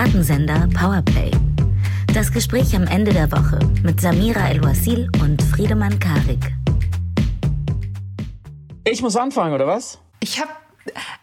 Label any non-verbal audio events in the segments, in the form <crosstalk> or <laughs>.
Piratensender Powerplay. Das Gespräch am Ende der Woche mit Samira El-Wasil und Friedemann Karik. Ich muss anfangen, oder was? Ich habe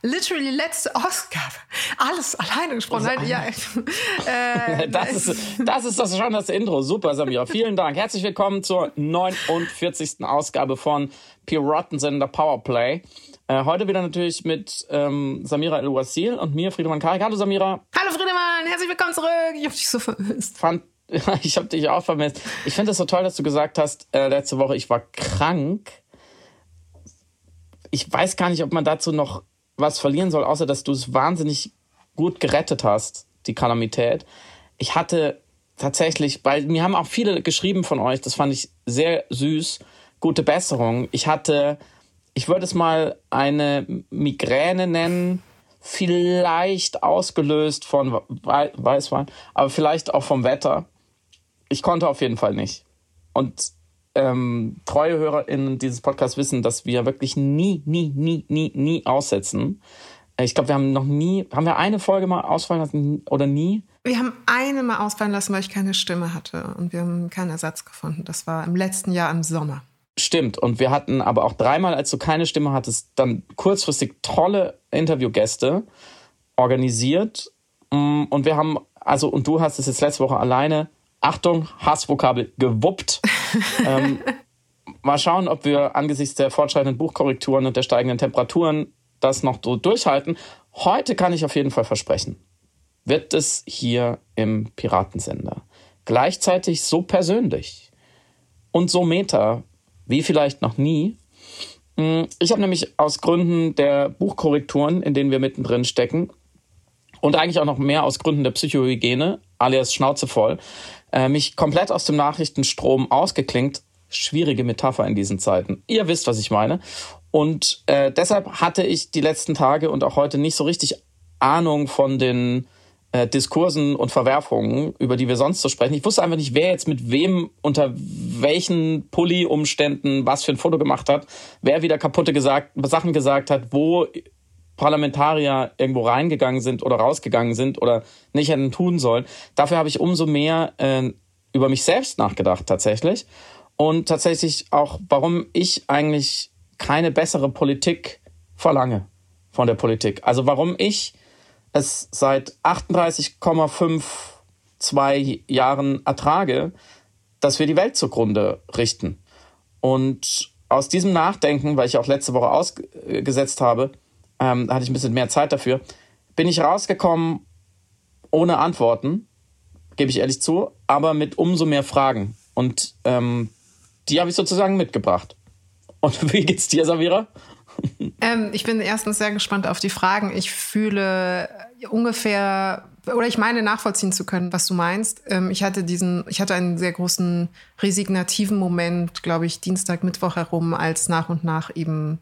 literally letzte Ausgabe alles alleine gesprochen. Also, ja, <laughs> äh, <laughs> das, ist, das ist das schon das Intro. Super, Samira. Vielen Dank. Herzlich willkommen zur 49. Ausgabe von Piratensender Powerplay. Äh, heute wieder natürlich mit ähm, Samira El-Wasil und mir, Friedemann Karik. Hallo Samira. Hallo Friedemann, herzlich willkommen zurück. Ich hab dich so vermisst. Fand, <laughs> ich habe dich auch vermisst. Ich finde es so toll, dass du gesagt hast, äh, letzte Woche, ich war krank. Ich weiß gar nicht, ob man dazu noch was verlieren soll, außer dass du es wahnsinnig gut gerettet hast, die Kalamität. Ich hatte tatsächlich, weil mir haben auch viele geschrieben von euch, das fand ich sehr süß, gute Besserung. Ich hatte ich würde es mal eine Migräne nennen, vielleicht ausgelöst von Weißwein, aber vielleicht auch vom Wetter. Ich konnte auf jeden Fall nicht. Und ähm, treue HörerInnen dieses Podcasts wissen, dass wir wirklich nie, nie, nie, nie, nie aussetzen. Ich glaube, wir haben noch nie, haben wir eine Folge mal ausfallen lassen oder nie? Wir haben eine mal ausfallen lassen, weil ich keine Stimme hatte und wir haben keinen Ersatz gefunden. Das war im letzten Jahr im Sommer. Stimmt. Und wir hatten aber auch dreimal, als du keine Stimme hattest, dann kurzfristig tolle Interviewgäste organisiert. Mm, und wir haben, also, und du hast es jetzt letzte Woche alleine, Achtung, Hassvokabel, gewuppt. <laughs> ähm, mal schauen, ob wir angesichts der fortschreitenden Buchkorrekturen und der steigenden Temperaturen das noch so durchhalten. Heute kann ich auf jeden Fall versprechen, wird es hier im Piratensender gleichzeitig so persönlich und so meta wie vielleicht noch nie. Mm, ich habe nämlich aus Gründen der Buchkorrekturen, in denen wir mittendrin stecken, und eigentlich auch noch mehr aus Gründen der Psychohygiene, alias Schnauze voll, äh, mich komplett aus dem Nachrichtenstrom ausgeklingt. Schwierige Metapher in diesen Zeiten. Ihr wisst, was ich meine. Und äh, deshalb hatte ich die letzten Tage und auch heute nicht so richtig Ahnung von den äh, Diskursen und Verwerfungen, über die wir sonst so sprechen. Ich wusste einfach nicht, wer jetzt mit wem unter welchen Pulli-Umständen was für ein Foto gemacht hat, wer wieder kaputte gesagt, Sachen gesagt hat, wo Parlamentarier irgendwo reingegangen sind oder rausgegangen sind oder nicht hätten tun sollen. Dafür habe ich umso mehr äh, über mich selbst nachgedacht tatsächlich. Und tatsächlich auch, warum ich eigentlich keine bessere Politik verlange von der Politik. Also warum ich es seit 38,52 Jahren ertrage, dass wir die Welt zugrunde richten. Und aus diesem Nachdenken, weil ich auch letzte Woche ausgesetzt habe, ähm, hatte ich ein bisschen mehr Zeit dafür, bin ich rausgekommen ohne Antworten, gebe ich ehrlich zu, aber mit umso mehr Fragen. Und ähm, die habe ich sozusagen mitgebracht. Und <laughs> wie geht's dir, Savira? Ähm, ich bin erstens sehr gespannt auf die Fragen. Ich fühle ungefähr oder ich meine nachvollziehen zu können, was du meinst. Ähm, ich hatte diesen, ich hatte einen sehr großen resignativen Moment, glaube ich, Dienstag, Mittwoch herum, als nach und nach eben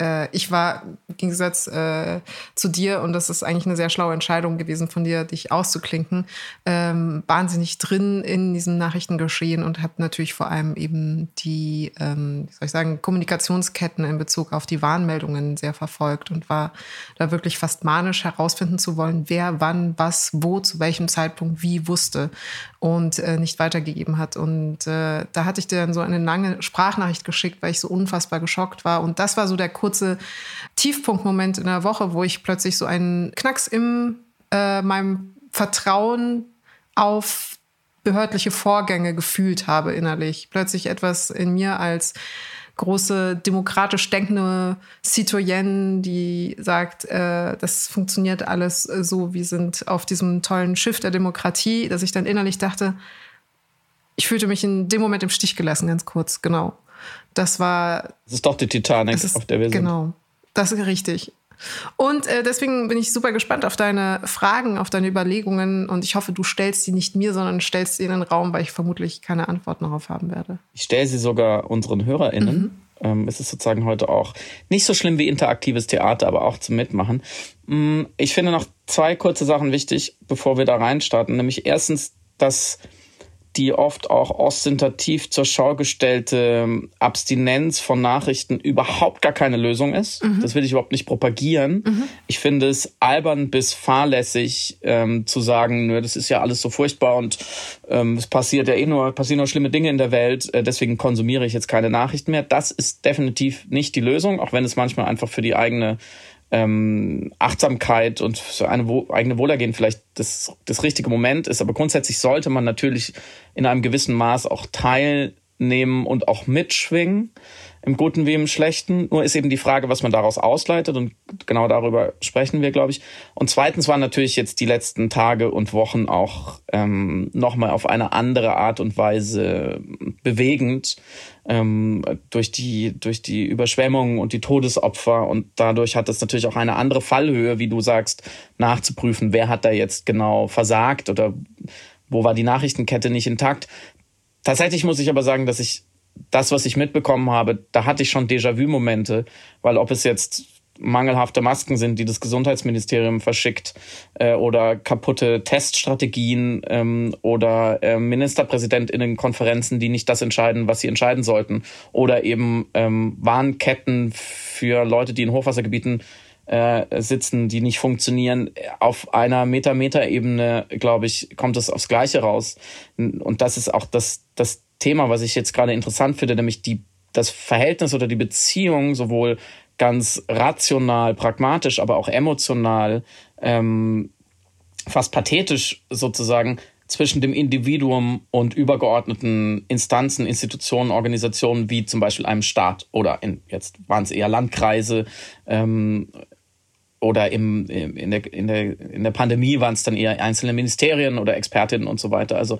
äh, ich war im Gegensatz äh, zu dir, und das ist eigentlich eine sehr schlaue Entscheidung gewesen von dir, dich auszuklinken, ähm, wahnsinnig drin in diesem Nachrichtengeschehen und habe natürlich vor allem eben die, ähm, wie soll ich sagen, Kommunikationsketten in Bezug auf die Warnmeldungen sehr verfolgt und war da wirklich fast manisch herausfinden zu wollen, wer wann, was, wo, zu welchem Zeitpunkt wie wusste und äh, nicht weitergegeben hat. Und äh, da hatte ich dir dann so eine lange Sprachnachricht geschickt, weil ich so unfassbar geschockt war. Und das war so der kurze Tiefpunktmoment in der Woche, wo ich plötzlich so einen Knacks in äh, meinem Vertrauen auf behördliche Vorgänge gefühlt habe innerlich. Plötzlich etwas in mir als große demokratisch denkende Citoyenne, die sagt, äh, das funktioniert alles so, wir sind auf diesem tollen Schiff der Demokratie, dass ich dann innerlich dachte, ich fühlte mich in dem Moment im Stich gelassen, ganz kurz, genau. Das war. Das ist doch die Titanic, ist, auf der wir sind. Genau, das ist richtig. Und äh, deswegen bin ich super gespannt auf deine Fragen, auf deine Überlegungen und ich hoffe, du stellst sie nicht mir, sondern stellst sie in den Raum, weil ich vermutlich keine Antworten darauf haben werde. Ich stelle sie sogar unseren HörerInnen. Mhm. Ähm, es ist sozusagen heute auch nicht so schlimm wie interaktives Theater, aber auch zum Mitmachen. Mm, ich finde noch zwei kurze Sachen wichtig, bevor wir da reinstarten. Nämlich erstens, dass die oft auch ostentativ zur Schau gestellte ähm, Abstinenz von Nachrichten überhaupt gar keine Lösung ist. Mhm. Das will ich überhaupt nicht propagieren. Mhm. Ich finde es albern bis fahrlässig ähm, zu sagen, nö, das ist ja alles so furchtbar und ähm, es passiert ja eh nur, passieren nur schlimme Dinge in der Welt, äh, deswegen konsumiere ich jetzt keine Nachrichten mehr. Das ist definitiv nicht die Lösung, auch wenn es manchmal einfach für die eigene ähm, Achtsamkeit und für eine wo eigene Wohlergehen vielleicht das, das richtige Moment ist. Aber grundsätzlich sollte man natürlich in einem gewissen Maß auch teilnehmen und auch mitschwingen im Guten wie im Schlechten. Nur ist eben die Frage, was man daraus ausleitet und genau darüber sprechen wir, glaube ich. Und zweitens waren natürlich jetzt die letzten Tage und Wochen auch ähm, nochmal auf eine andere Art und Weise bewegend ähm, durch die durch die Überschwemmungen und die Todesopfer und dadurch hat es natürlich auch eine andere Fallhöhe, wie du sagst, nachzuprüfen, wer hat da jetzt genau versagt oder wo war die Nachrichtenkette nicht intakt. Tatsächlich muss ich aber sagen, dass ich das, was ich mitbekommen habe, da hatte ich schon Déjà-vu-Momente, weil ob es jetzt mangelhafte Masken sind, die das Gesundheitsministerium verschickt, äh, oder kaputte Teststrategien ähm, oder äh, Ministerpräsidentinnenkonferenzen, die nicht das entscheiden, was sie entscheiden sollten, oder eben ähm, Warnketten für Leute, die in Hochwassergebieten äh, sitzen, die nicht funktionieren. Auf einer Meter-Meter-Ebene, glaube ich, kommt es aufs Gleiche raus. Und das ist auch das, das Thema, was ich jetzt gerade interessant finde, nämlich die, das Verhältnis oder die Beziehung sowohl ganz rational, pragmatisch, aber auch emotional, ähm, fast pathetisch sozusagen zwischen dem Individuum und übergeordneten Instanzen, Institutionen, Organisationen wie zum Beispiel einem Staat oder in, jetzt waren es eher Landkreise ähm, oder im, in, der, in, der, in der Pandemie waren es dann eher einzelne Ministerien oder Expertinnen und so weiter. Also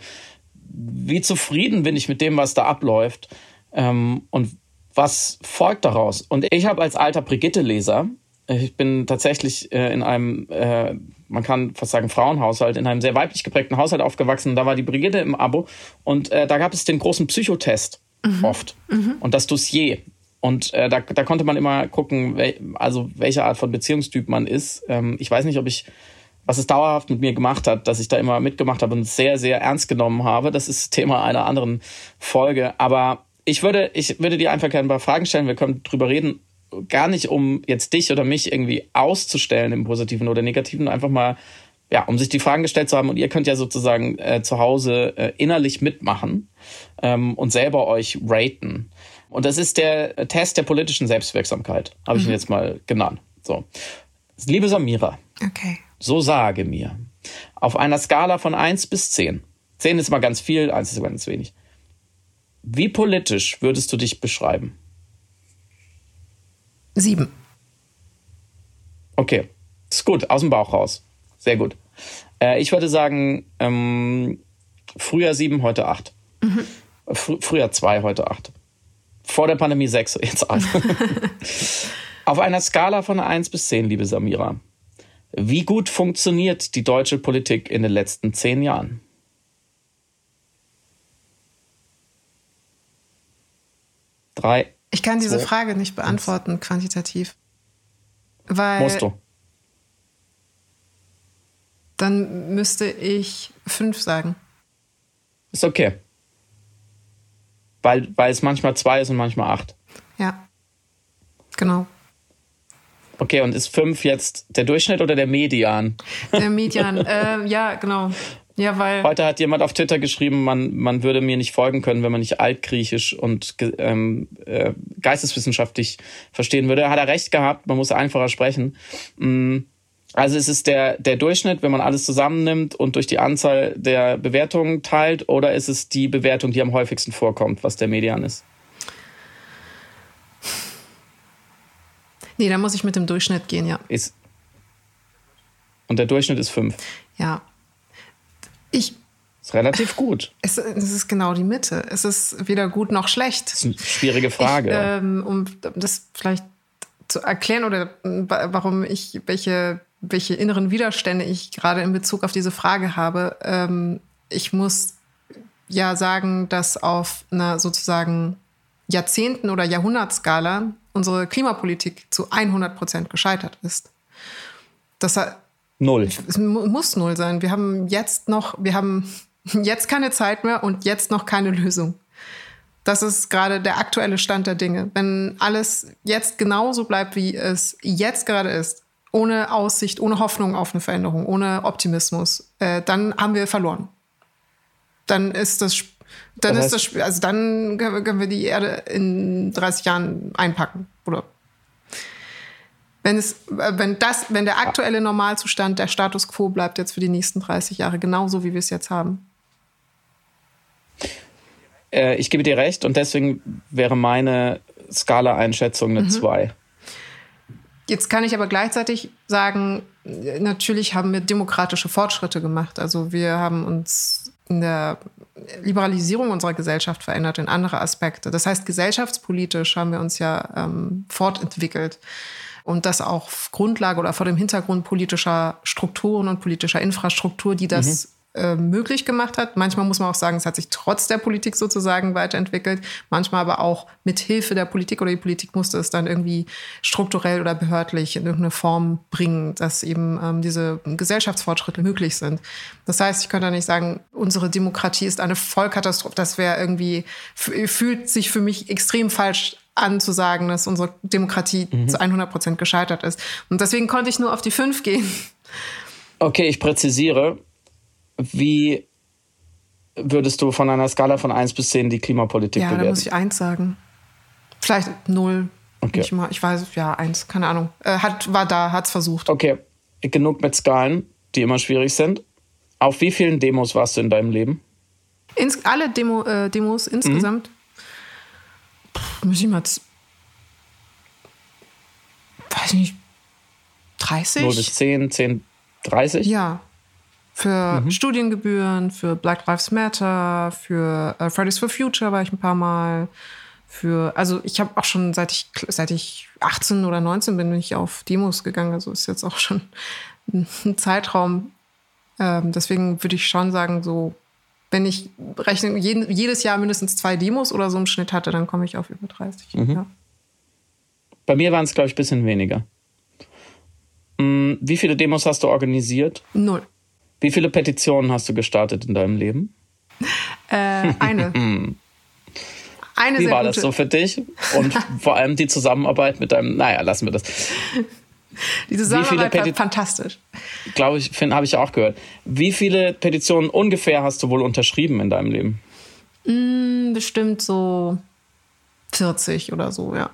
wie zufrieden bin ich mit dem, was da abläuft ähm, und was folgt daraus. Und ich habe als alter Brigitte-Leser, ich bin tatsächlich äh, in einem, äh, man kann fast sagen Frauenhaushalt, in einem sehr weiblich geprägten Haushalt aufgewachsen. Da war die Brigitte im Abo und äh, da gab es den großen Psychotest mhm. oft mhm. und das Dossier. Und äh, da, da konnte man immer gucken, wel, also welche Art von Beziehungstyp man ist. Ähm, ich weiß nicht, ob ich was es dauerhaft mit mir gemacht hat, dass ich da immer mitgemacht habe und sehr, sehr ernst genommen habe. Das ist Thema einer anderen Folge. Aber ich würde, ich würde dir einfach gerne ein paar Fragen stellen. Wir können drüber reden. Gar nicht, um jetzt dich oder mich irgendwie auszustellen im Positiven oder Negativen, einfach mal, ja, um sich die Fragen gestellt zu haben. Und ihr könnt ja sozusagen äh, zu Hause äh, innerlich mitmachen ähm, und selber euch raten. Und das ist der Test der politischen Selbstwirksamkeit, habe ich mhm. ihn jetzt mal genannt. So. Liebe Samira. Okay. So sage mir, auf einer Skala von 1 bis 10, 10 ist mal ganz viel, 1 ist ganz wenig, wie politisch würdest du dich beschreiben? 7. Okay, ist gut, aus dem Bauch raus. Sehr gut. Äh, ich würde sagen, ähm, früher 7, heute 8. Mhm. Fr früher 2, heute 8. Vor der Pandemie 6, jetzt 8. <laughs> Auf einer Skala von 1 bis 10, liebe Samira, wie gut funktioniert die deutsche Politik in den letzten zehn Jahren? Drei. Ich kann diese zwei, Frage nicht beantworten, eins. quantitativ. Weil. Musst du. Dann müsste ich fünf sagen. Ist okay. Weil, weil es manchmal zwei ist und manchmal acht. Ja. Genau. Okay, und ist fünf jetzt der Durchschnitt oder der Median? Der Median, <laughs> äh, ja, genau. Ja, weil Heute hat jemand auf Twitter geschrieben, man, man würde mir nicht folgen können, wenn man nicht altgriechisch und ähm, äh, geisteswissenschaftlich verstehen würde. Hat er recht gehabt, man muss einfacher sprechen. Mm, also es ist der, der Durchschnitt, wenn man alles zusammennimmt und durch die Anzahl der Bewertungen teilt, oder ist es die Bewertung, die am häufigsten vorkommt, was der Median ist? Nee, da muss ich mit dem Durchschnitt gehen, ja. Ist und der Durchschnitt ist fünf. Ja. Ich. Ist relativ gut. <laughs> Es, es, ist genau die Mitte. Es ist weder gut noch schlecht. Das ist eine schwierige Frage. Ich, ähm, um das vielleicht zu erklären oder warum ich, welche, welche inneren Widerstände ich gerade in Bezug auf diese Frage habe. Ähm, ich muss ja sagen, dass auf einer sozusagen Jahrzehnten- oder Jahrhundertskala unsere Klimapolitik zu 100 Prozent gescheitert ist. Das Null. Es muss null sein. Wir haben jetzt noch, wir haben <laughs> Jetzt keine Zeit mehr und jetzt noch keine Lösung. Das ist gerade der aktuelle Stand der Dinge. Wenn alles jetzt genauso bleibt, wie es jetzt gerade ist, ohne Aussicht, ohne Hoffnung auf eine Veränderung, ohne Optimismus, äh, dann haben wir verloren. Dann ist das, dann das heißt, ist das, also dann können wir die Erde in 30 Jahren einpacken, oder? Wenn es, äh, wenn das, wenn der aktuelle Normalzustand, der Status quo bleibt jetzt für die nächsten 30 Jahre genauso, wie wir es jetzt haben. Äh, ich gebe dir recht und deswegen wäre meine Skala-Einschätzung eine 2. Mhm. Jetzt kann ich aber gleichzeitig sagen, natürlich haben wir demokratische Fortschritte gemacht. Also wir haben uns in der Liberalisierung unserer Gesellschaft verändert in andere Aspekte. Das heißt, gesellschaftspolitisch haben wir uns ja ähm, fortentwickelt und das auch auf Grundlage oder vor dem Hintergrund politischer Strukturen und politischer Infrastruktur, die das mhm. Äh, möglich gemacht hat. Manchmal muss man auch sagen, es hat sich trotz der Politik sozusagen weiterentwickelt. Manchmal aber auch mit Hilfe der Politik oder die Politik musste es dann irgendwie strukturell oder behördlich in irgendeine Form bringen, dass eben ähm, diese Gesellschaftsfortschritte möglich sind. Das heißt, ich könnte nicht sagen, unsere Demokratie ist eine Vollkatastrophe. Das wäre irgendwie, fühlt sich für mich extrem falsch an zu sagen, dass unsere Demokratie mhm. zu 100 Prozent gescheitert ist. Und deswegen konnte ich nur auf die 5 gehen. Okay, ich präzisiere. Wie würdest du von einer Skala von 1 bis 10 die Klimapolitik ja, bewerten? Ja, da muss ich 1 sagen. Vielleicht 0. Okay. Ich, mal, ich weiß, ja, 1, keine Ahnung. Äh, hat, war da, hat es versucht. Okay, genug mit Skalen, die immer schwierig sind. Auf wie vielen Demos warst du in deinem Leben? Ins, alle Demo, äh, Demos insgesamt? Mhm. Puh, muss ich mal. Weiß nicht. 30? 0 bis 10, 10, 30? Ja. Für mhm. Studiengebühren, für Black Lives Matter, für uh, Fridays for Future war ich ein paar Mal. Für, also ich habe auch schon seit ich seit ich 18 oder 19 bin, bin ich auf Demos gegangen. Also ist jetzt auch schon ein Zeitraum. Ähm, deswegen würde ich schon sagen, so wenn ich rechne, jeden, jedes Jahr mindestens zwei Demos oder so im Schnitt hatte, dann komme ich auf über 30. Mhm. Ja. Bei mir waren es, glaube ich, ein bisschen weniger. Hm, wie viele Demos hast du organisiert? Null. Wie viele Petitionen hast du gestartet in deinem Leben? Äh, eine. <laughs> eine Wie war gute. das so für dich? Und <laughs> vor allem die Zusammenarbeit mit deinem, naja, lassen wir das. Die Zusammenarbeit war fantastisch. Glaube ich, habe ich auch gehört. Wie viele Petitionen ungefähr hast du wohl unterschrieben in deinem Leben? Mm, bestimmt so 40 oder so, ja.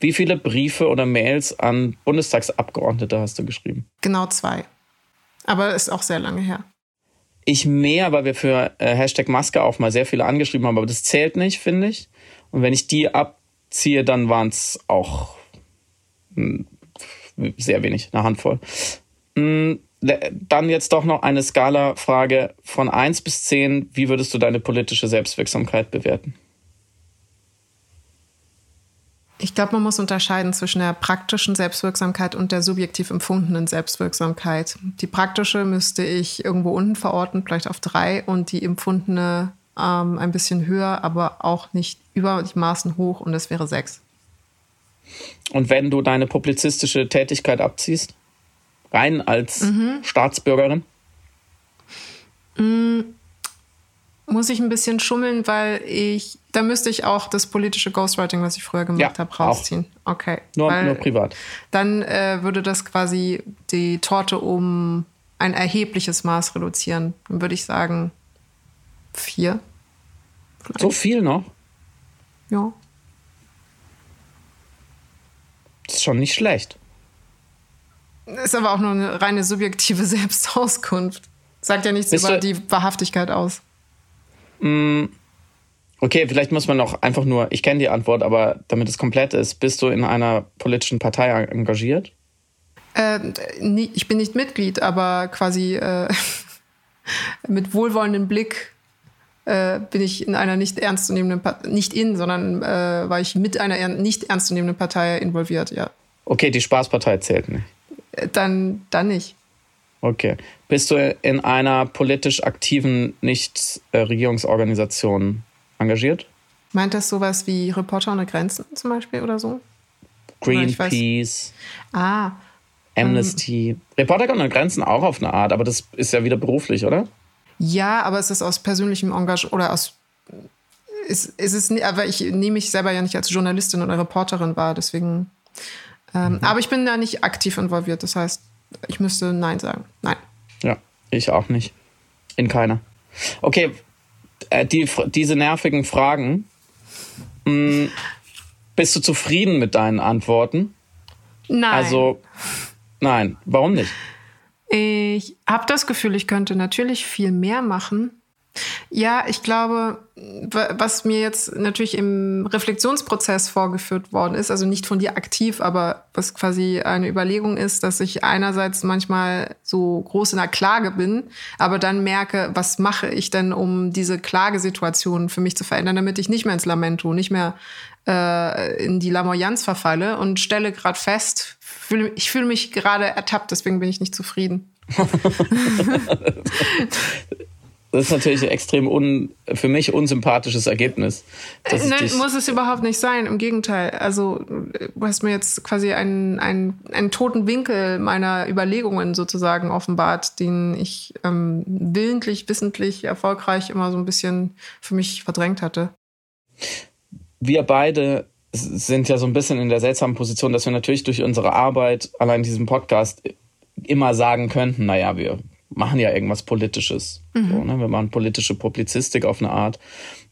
Wie viele Briefe oder Mails an Bundestagsabgeordnete hast du geschrieben? Genau zwei. Aber ist auch sehr lange her. Ich mehr, weil wir für äh, Hashtag Maske auch mal sehr viele angeschrieben haben, aber das zählt nicht, finde ich. Und wenn ich die abziehe, dann waren es auch hm, sehr wenig, eine Handvoll. Hm, dann jetzt doch noch eine Skala-Frage von 1 bis 10. Wie würdest du deine politische Selbstwirksamkeit bewerten? Ich glaube, man muss unterscheiden zwischen der praktischen Selbstwirksamkeit und der subjektiv empfundenen Selbstwirksamkeit. Die praktische müsste ich irgendwo unten verorten, vielleicht auf drei, und die empfundene ähm, ein bisschen höher, aber auch nicht über die Maßen hoch, und das wäre sechs. Und wenn du deine publizistische Tätigkeit abziehst, rein als mhm. Staatsbürgerin? Mhm muss ich ein bisschen schummeln, weil ich, da müsste ich auch das politische Ghostwriting, was ich früher gemacht ja, habe, rausziehen. Auch. Okay. Nur, weil nur privat. Dann äh, würde das quasi die Torte um ein erhebliches Maß reduzieren. Dann würde ich sagen vier. Vielleicht. So viel noch? Ja. Das ist schon nicht schlecht. Ist aber auch nur eine reine subjektive <laughs> Selbstauskunft. Sagt ja nichts Bist über die Wahrhaftigkeit aus. Mm, okay, vielleicht muss man noch einfach nur, ich kenne die Antwort, aber damit es komplett ist, bist du in einer politischen Partei engagiert? Äh, ich bin nicht Mitglied, aber quasi äh, <laughs> mit wohlwollendem Blick äh, bin ich in einer nicht ernstzunehmenden Partei, nicht in, sondern äh, war ich mit einer nicht ernstzunehmenden Partei involviert, ja. Okay, die Spaßpartei zählt nicht. Äh, dann, dann nicht. Okay. Bist du in einer politisch aktiven Nichtregierungsorganisation engagiert? Meint das sowas wie Reporter ohne Grenzen zum Beispiel oder so? Greenpeace. Ah. Amnesty. Ähm, Reporter ohne Grenzen auch auf eine Art, aber das ist ja wieder beruflich, oder? Ja, aber es ist aus persönlichem Engagement oder aus es, es ist, aber ich nehme mich selber ja nicht als Journalistin oder Reporterin wahr, deswegen. Ähm, mhm. Aber ich bin da nicht aktiv involviert, das heißt, ich müsste Nein sagen. Nein. Ja, ich auch nicht. In keiner. Okay, äh, die, diese nervigen Fragen. Hm, bist du zufrieden mit deinen Antworten? Nein. Also, nein. Warum nicht? Ich habe das Gefühl, ich könnte natürlich viel mehr machen. Ja, ich glaube, was mir jetzt natürlich im Reflexionsprozess vorgeführt worden ist, also nicht von dir aktiv, aber was quasi eine Überlegung ist, dass ich einerseits manchmal so groß in der Klage bin, aber dann merke, was mache ich denn, um diese Klagesituation für mich zu verändern, damit ich nicht mehr ins Lamento, nicht mehr äh, in die Lamoyanz verfalle und stelle gerade fest, fühl, ich fühle mich gerade ertappt, deswegen bin ich nicht zufrieden. <laughs> <laughs> Das ist natürlich ein extrem un, für mich unsympathisches Ergebnis. Nein, muss es überhaupt nicht sein. Im Gegenteil. Also, du hast mir jetzt quasi einen, einen, einen toten Winkel meiner Überlegungen sozusagen offenbart, den ich ähm, willentlich, wissentlich, erfolgreich immer so ein bisschen für mich verdrängt hatte. Wir beide sind ja so ein bisschen in der seltsamen Position, dass wir natürlich durch unsere Arbeit, allein diesem Podcast, immer sagen könnten, naja, wir machen ja irgendwas Politisches. Mhm. So, ne? Wir machen politische Publizistik auf eine Art.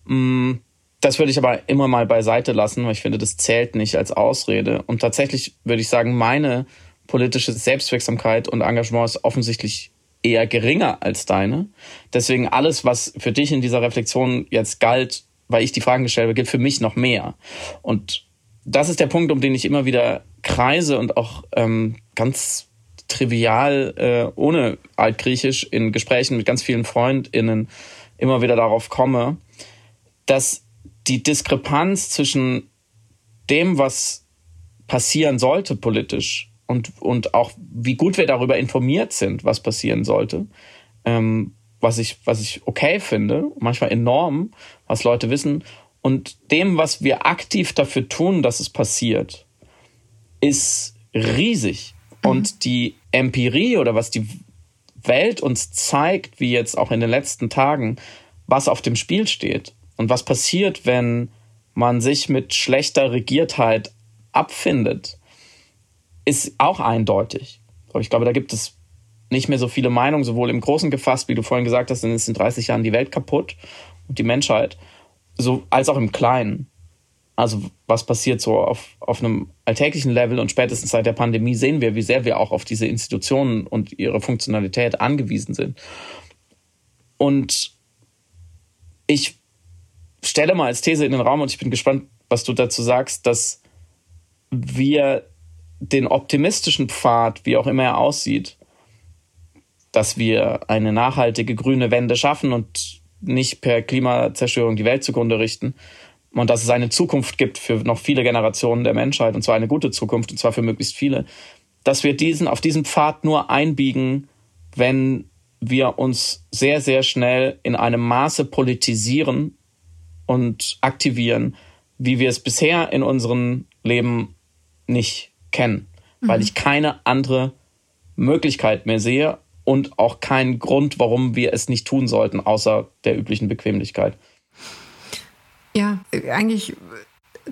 Mm, das würde ich aber immer mal beiseite lassen, weil ich finde, das zählt nicht als Ausrede. Und tatsächlich würde ich sagen, meine politische Selbstwirksamkeit und Engagement ist offensichtlich eher geringer als deine. Deswegen alles, was für dich in dieser Reflexion jetzt galt, weil ich die Fragen gestellt habe, gilt für mich noch mehr. Und das ist der Punkt, um den ich immer wieder kreise und auch ähm, ganz trivial äh, ohne Altgriechisch in Gesprächen mit ganz vielen FreundInnen immer wieder darauf komme, dass die Diskrepanz zwischen dem, was passieren sollte politisch und, und auch wie gut wir darüber informiert sind, was passieren sollte, ähm, was, ich, was ich okay finde, manchmal enorm, was Leute wissen, und dem, was wir aktiv dafür tun, dass es passiert, ist riesig. Mhm. Und die Empirie oder was die Welt uns zeigt, wie jetzt auch in den letzten Tagen, was auf dem Spiel steht und was passiert, wenn man sich mit schlechter Regiertheit abfindet, ist auch eindeutig. Ich glaube, da gibt es nicht mehr so viele Meinungen, sowohl im Großen gefasst, wie du vorhin gesagt hast, dann ist in 30 Jahren die Welt kaputt und die Menschheit, so, als auch im Kleinen. Also was passiert so auf, auf einem alltäglichen Level und spätestens seit der Pandemie sehen wir, wie sehr wir auch auf diese Institutionen und ihre Funktionalität angewiesen sind. Und ich stelle mal als These in den Raum und ich bin gespannt, was du dazu sagst, dass wir den optimistischen Pfad, wie auch immer er aussieht, dass wir eine nachhaltige grüne Wende schaffen und nicht per Klimazerstörung die Welt zugrunde richten, und dass es eine Zukunft gibt für noch viele Generationen der Menschheit, und zwar eine gute Zukunft, und zwar für möglichst viele, dass wir diesen, auf diesen Pfad nur einbiegen, wenn wir uns sehr, sehr schnell in einem Maße politisieren und aktivieren, wie wir es bisher in unserem Leben nicht kennen, mhm. weil ich keine andere Möglichkeit mehr sehe und auch keinen Grund, warum wir es nicht tun sollten, außer der üblichen Bequemlichkeit. Ja, eigentlich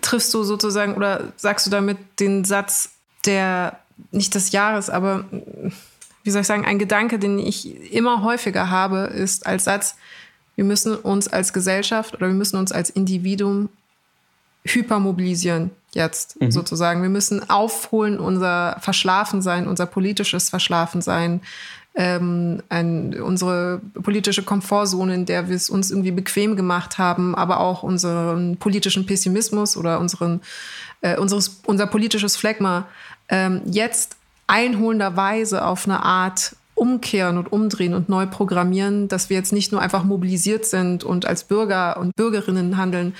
triffst du sozusagen oder sagst du damit den Satz der, nicht des Jahres, aber wie soll ich sagen, ein Gedanke, den ich immer häufiger habe, ist als Satz, wir müssen uns als Gesellschaft oder wir müssen uns als Individuum hypermobilisieren jetzt mhm. sozusagen. Wir müssen aufholen unser Verschlafensein, unser politisches Verschlafensein, ähm, ein, unsere politische Komfortzone, in der wir es uns irgendwie bequem gemacht haben, aber auch unseren politischen Pessimismus oder unseren, äh, unseres, unser politisches Phlegma ähm, jetzt einholenderweise auf eine Art umkehren und umdrehen und neu programmieren, dass wir jetzt nicht nur einfach mobilisiert sind und als Bürger und Bürgerinnen handeln,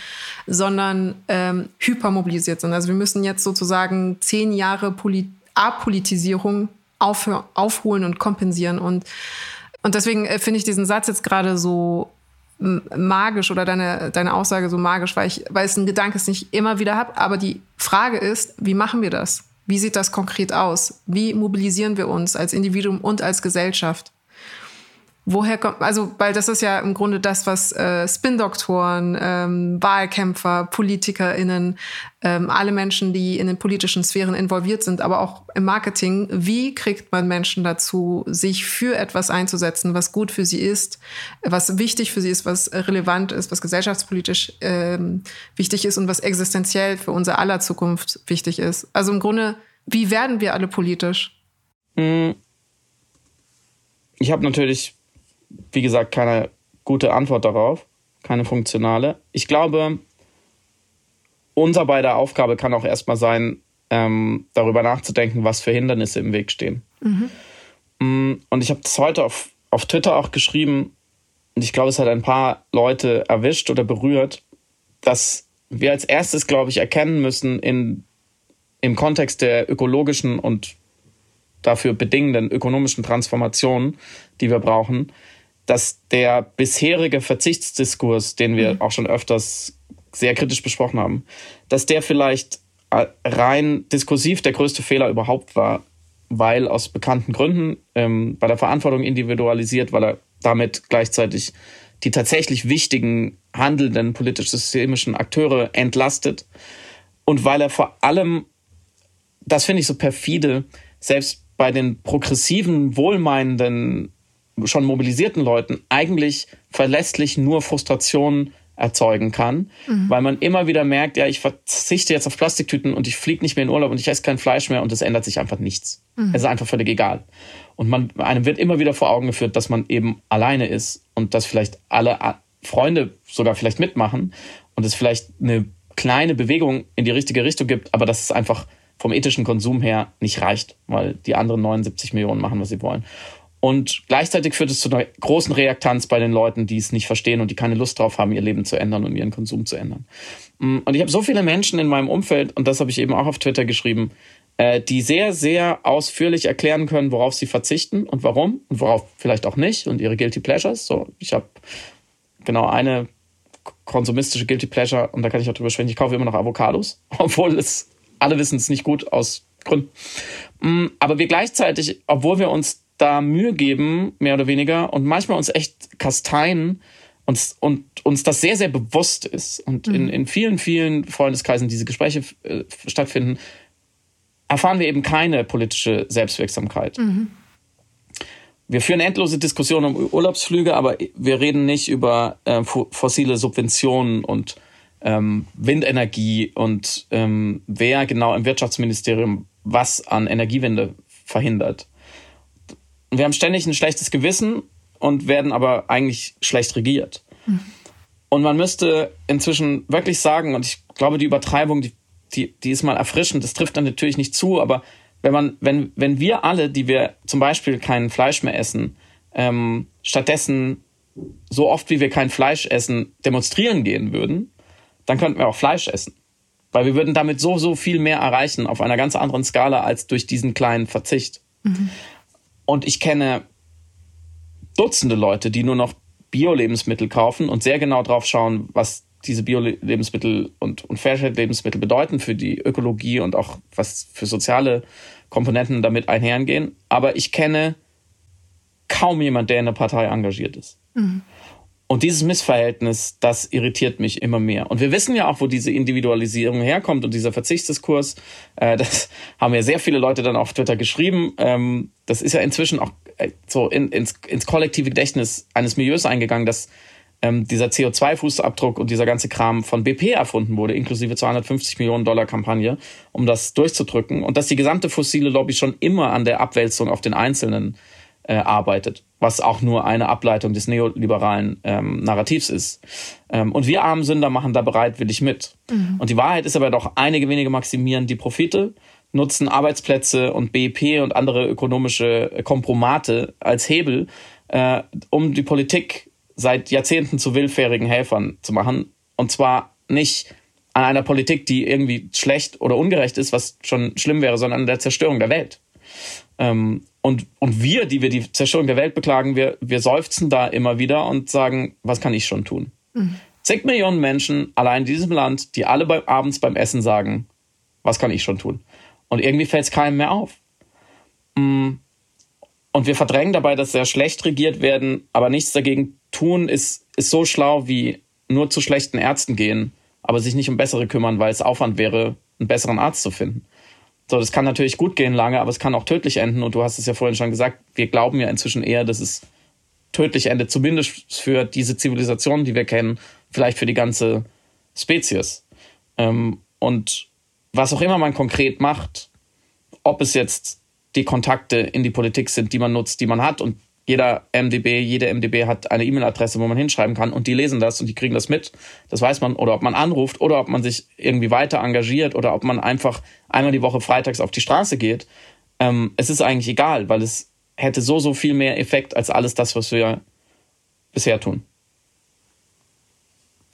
sondern ähm, hypermobilisiert sind. Also wir müssen jetzt sozusagen zehn Jahre Poli Apolitisierung auf, aufholen und kompensieren. Und, und deswegen äh, finde ich diesen Satz jetzt gerade so magisch oder deine, deine Aussage so magisch, weil, ich, weil es ein Gedanke ist, den ich immer wieder habe. Aber die Frage ist, wie machen wir das? Wie sieht das konkret aus? Wie mobilisieren wir uns als Individuum und als Gesellschaft? Woher kommt, also, weil das ist ja im Grunde das, was äh, Spin-Doktoren, ähm, Wahlkämpfer, PolitikerInnen, ähm, alle Menschen, die in den politischen Sphären involviert sind, aber auch im Marketing, wie kriegt man Menschen dazu, sich für etwas einzusetzen, was gut für sie ist, was wichtig für sie ist, was relevant ist, was gesellschaftspolitisch ähm, wichtig ist und was existenziell für unser aller Zukunft wichtig ist. Also im Grunde, wie werden wir alle politisch? Hm. Ich habe natürlich wie gesagt, keine gute Antwort darauf, keine funktionale. Ich glaube, unser beider Aufgabe kann auch erstmal sein, ähm, darüber nachzudenken, was für Hindernisse im Weg stehen. Mhm. Und ich habe das heute auf, auf Twitter auch geschrieben, und ich glaube, es hat ein paar Leute erwischt oder berührt, dass wir als erstes, glaube ich, erkennen müssen in, im Kontext der ökologischen und dafür bedingenden ökonomischen Transformation, die wir brauchen, dass der bisherige Verzichtsdiskurs, den wir mhm. auch schon öfters sehr kritisch besprochen haben, dass der vielleicht äh, rein diskursiv der größte Fehler überhaupt war, weil aus bekannten Gründen ähm, bei der Verantwortung individualisiert, weil er damit gleichzeitig die tatsächlich wichtigen handelnden politisch-systemischen Akteure entlastet und weil er vor allem, das finde ich so perfide, selbst bei den progressiven, wohlmeinenden schon mobilisierten Leuten eigentlich verlässlich nur Frustration erzeugen kann, mhm. weil man immer wieder merkt, ja, ich verzichte jetzt auf Plastiktüten und ich fliege nicht mehr in Urlaub und ich esse kein Fleisch mehr und es ändert sich einfach nichts. Mhm. Es ist einfach völlig egal. Und man, einem wird immer wieder vor Augen geführt, dass man eben alleine ist und dass vielleicht alle Freunde sogar vielleicht mitmachen und es vielleicht eine kleine Bewegung in die richtige Richtung gibt, aber dass es einfach vom ethischen Konsum her nicht reicht, weil die anderen 79 Millionen machen, was sie wollen. Und gleichzeitig führt es zu einer großen Reaktanz bei den Leuten, die es nicht verstehen und die keine Lust drauf haben, ihr Leben zu ändern und ihren Konsum zu ändern. Mm, und ich habe so viele Menschen in meinem Umfeld, und das habe ich eben auch auf Twitter geschrieben, äh, die sehr, sehr ausführlich erklären können, worauf sie verzichten und warum und worauf vielleicht auch nicht und ihre Guilty Pleasures. So, ich habe genau eine konsumistische Guilty Pleasure und da kann ich auch drüber sprechen. Ich kaufe immer noch Avocados, <laughs> obwohl es alle wissen es nicht gut aus Gründen. Mm, aber wir gleichzeitig, obwohl wir uns da Mühe geben, mehr oder weniger, und manchmal uns echt kasteien und, und uns das sehr, sehr bewusst ist und mhm. in, in vielen, vielen Freundeskreisen diese Gespräche äh, stattfinden, erfahren wir eben keine politische Selbstwirksamkeit. Mhm. Wir führen endlose Diskussionen um Urlaubsflüge, aber wir reden nicht über äh, fossile Subventionen und ähm, Windenergie und ähm, wer genau im Wirtschaftsministerium was an Energiewende verhindert wir haben ständig ein schlechtes Gewissen und werden aber eigentlich schlecht regiert. Mhm. Und man müsste inzwischen wirklich sagen, und ich glaube, die Übertreibung, die, die, die ist mal erfrischend, das trifft dann natürlich nicht zu, aber wenn man, wenn, wenn wir alle, die wir zum Beispiel kein Fleisch mehr essen, ähm, stattdessen so oft wie wir kein Fleisch essen, demonstrieren gehen würden, dann könnten wir auch Fleisch essen. Weil wir würden damit so, so viel mehr erreichen auf einer ganz anderen Skala als durch diesen kleinen Verzicht. Mhm. Und ich kenne Dutzende Leute, die nur noch Bio-Lebensmittel kaufen und sehr genau drauf schauen, was diese Bio-Lebensmittel und, und Fairtrade-Lebensmittel bedeuten für die Ökologie und auch was für soziale Komponenten damit einhergehen. Aber ich kenne kaum jemand, der in der Partei engagiert ist. Mhm. Und dieses Missverhältnis, das irritiert mich immer mehr. Und wir wissen ja auch, wo diese Individualisierung herkommt und dieser Verzichtsdiskurs. Äh, das <laughs> haben ja sehr viele Leute dann auf Twitter geschrieben. Ähm, das ist ja inzwischen auch äh, so in, ins, ins kollektive Gedächtnis eines Milieus eingegangen, dass ähm, dieser CO2-Fußabdruck und dieser ganze Kram von BP erfunden wurde, inklusive 250 Millionen Dollar Kampagne, um das durchzudrücken. Und dass die gesamte fossile Lobby schon immer an der Abwälzung auf den Einzelnen äh, arbeitet, was auch nur eine Ableitung des neoliberalen ähm, Narrativs ist. Ähm, und wir armen Sünder machen da bereitwillig mit. Mhm. Und die Wahrheit ist aber doch, einige wenige maximieren die Profite, nutzen Arbeitsplätze und BIP und andere ökonomische Kompromate als Hebel, äh, um die Politik seit Jahrzehnten zu willfährigen Helfern zu machen. Und zwar nicht an einer Politik, die irgendwie schlecht oder ungerecht ist, was schon schlimm wäre, sondern an der Zerstörung der Welt. Ähm, und, und wir, die wir die Zerstörung der Welt beklagen, wir, wir seufzen da immer wieder und sagen, was kann ich schon tun? Mhm. Zig Millionen Menschen allein in diesem Land, die alle bei, abends beim Essen sagen, was kann ich schon tun? Und irgendwie fällt es keinem mehr auf. Mm. Und Und wir verdrängen dabei, dass sehr schlecht regiert werden, aber nichts dagegen tun, ist, ist so schlau wie nur zu schlechten Ärzten gehen, aber sich nicht um bessere kümmern, weil es Aufwand wäre, einen besseren Arzt zu finden. So, das kann natürlich gut gehen lange, aber es kann auch tödlich enden. Und du hast es ja vorhin schon gesagt, wir glauben ja inzwischen eher, dass es tödlich endet, zumindest für diese Zivilisation, die wir kennen, vielleicht für die ganze Spezies. Ähm, und was auch immer man konkret macht, ob es jetzt die Kontakte in die Politik sind, die man nutzt, die man hat. Und jeder MDB, jede MDB hat eine E-Mail-Adresse, wo man hinschreiben kann und die lesen das und die kriegen das mit. Das weiß man. Oder ob man anruft oder ob man sich irgendwie weiter engagiert oder ob man einfach einmal die Woche freitags auf die Straße geht. Ähm, es ist eigentlich egal, weil es hätte so, so viel mehr Effekt als alles das, was wir bisher tun.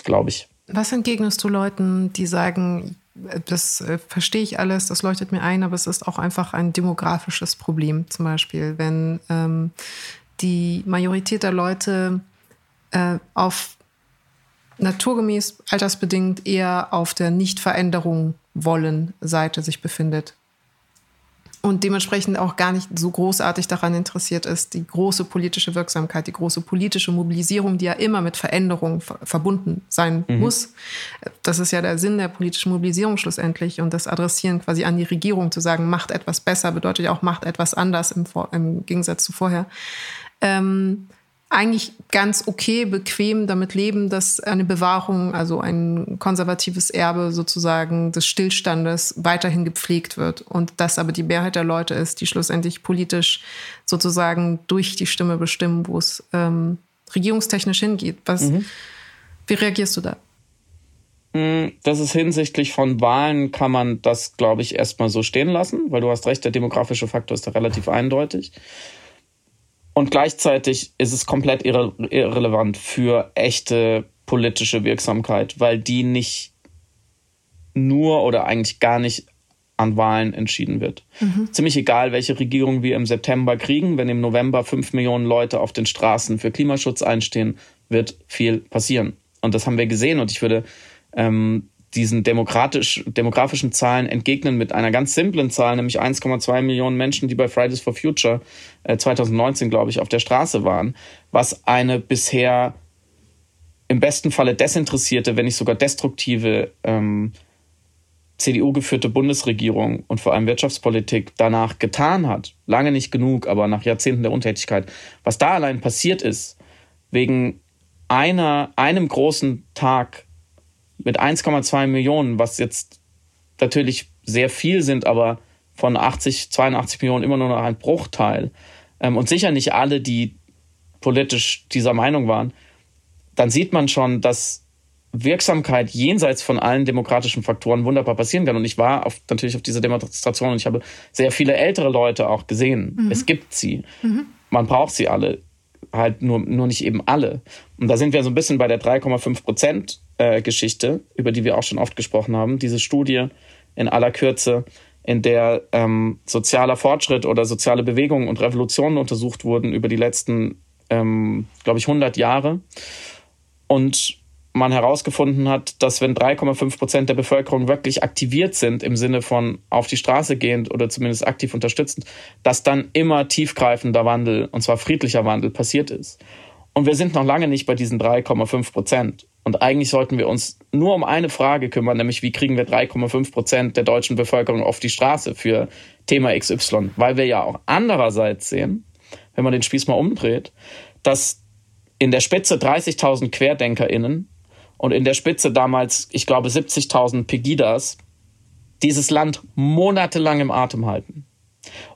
Glaube ich. Was entgegnest du Leuten, die sagen, das äh, verstehe ich alles, das leuchtet mir ein, aber es ist auch einfach ein demografisches Problem. Zum Beispiel, wenn ähm, die Majorität der Leute äh, auf naturgemäß, altersbedingt eher auf der Nichtveränderung wollen Seite sich befindet und dementsprechend auch gar nicht so großartig daran interessiert ist, die große politische Wirksamkeit, die große politische Mobilisierung, die ja immer mit Veränderung verbunden sein mhm. muss. Das ist ja der Sinn der politischen Mobilisierung schlussendlich und das Adressieren quasi an die Regierung zu sagen, macht etwas besser, bedeutet ja auch, macht etwas anders im, im Gegensatz zu vorher. Ähm, eigentlich ganz okay, bequem damit leben, dass eine Bewahrung, also ein konservatives Erbe sozusagen des Stillstandes weiterhin gepflegt wird und das aber die Mehrheit der Leute ist, die schlussendlich politisch sozusagen durch die Stimme bestimmen, wo es ähm, regierungstechnisch hingeht. Was, mhm. Wie reagierst du da? Hm, das ist hinsichtlich von Wahlen kann man das, glaube ich, erstmal so stehen lassen, weil du hast recht, der demografische Faktor ist da relativ eindeutig. Und gleichzeitig ist es komplett irre irrelevant für echte politische Wirksamkeit, weil die nicht nur oder eigentlich gar nicht an Wahlen entschieden wird. Mhm. Ziemlich egal, welche Regierung wir im September kriegen, wenn im November fünf Millionen Leute auf den Straßen für Klimaschutz einstehen, wird viel passieren. Und das haben wir gesehen. Und ich würde ähm, diesen demokratisch, demografischen Zahlen entgegnen mit einer ganz simplen Zahl, nämlich 1,2 Millionen Menschen, die bei Fridays for Future äh, 2019, glaube ich, auf der Straße waren, was eine bisher im besten Falle desinteressierte, wenn nicht sogar destruktive ähm, CDU-geführte Bundesregierung und vor allem Wirtschaftspolitik danach getan hat. Lange nicht genug, aber nach Jahrzehnten der Untätigkeit. Was da allein passiert ist, wegen einer, einem großen Tag mit 1,2 Millionen, was jetzt natürlich sehr viel sind, aber von 80, 82 Millionen immer nur noch ein Bruchteil ähm, und sicher nicht alle, die politisch dieser Meinung waren, dann sieht man schon, dass Wirksamkeit jenseits von allen demokratischen Faktoren wunderbar passieren kann. Und ich war auf, natürlich auf dieser Demonstration und ich habe sehr viele ältere Leute auch gesehen. Mhm. Es gibt sie. Mhm. Man braucht sie alle. Halt nur, nur nicht eben alle. Und da sind wir so ein bisschen bei der 3,5 Prozent äh, Geschichte, über die wir auch schon oft gesprochen haben. Diese Studie in aller Kürze, in der ähm, sozialer Fortschritt oder soziale Bewegungen und Revolutionen untersucht wurden über die letzten, ähm, glaube ich, 100 Jahre. Und man herausgefunden hat, dass wenn 3,5 Prozent der Bevölkerung wirklich aktiviert sind im Sinne von auf die Straße gehend oder zumindest aktiv unterstützend, dass dann immer tiefgreifender Wandel, und zwar friedlicher Wandel, passiert ist. Und wir sind noch lange nicht bei diesen 3,5 Prozent. Und eigentlich sollten wir uns nur um eine Frage kümmern, nämlich wie kriegen wir 3,5 Prozent der deutschen Bevölkerung auf die Straße für Thema XY. Weil wir ja auch andererseits sehen, wenn man den Spieß mal umdreht, dass in der Spitze 30.000 QuerdenkerInnen und in der Spitze damals, ich glaube, 70.000 Pegidas dieses Land monatelang im Atem halten.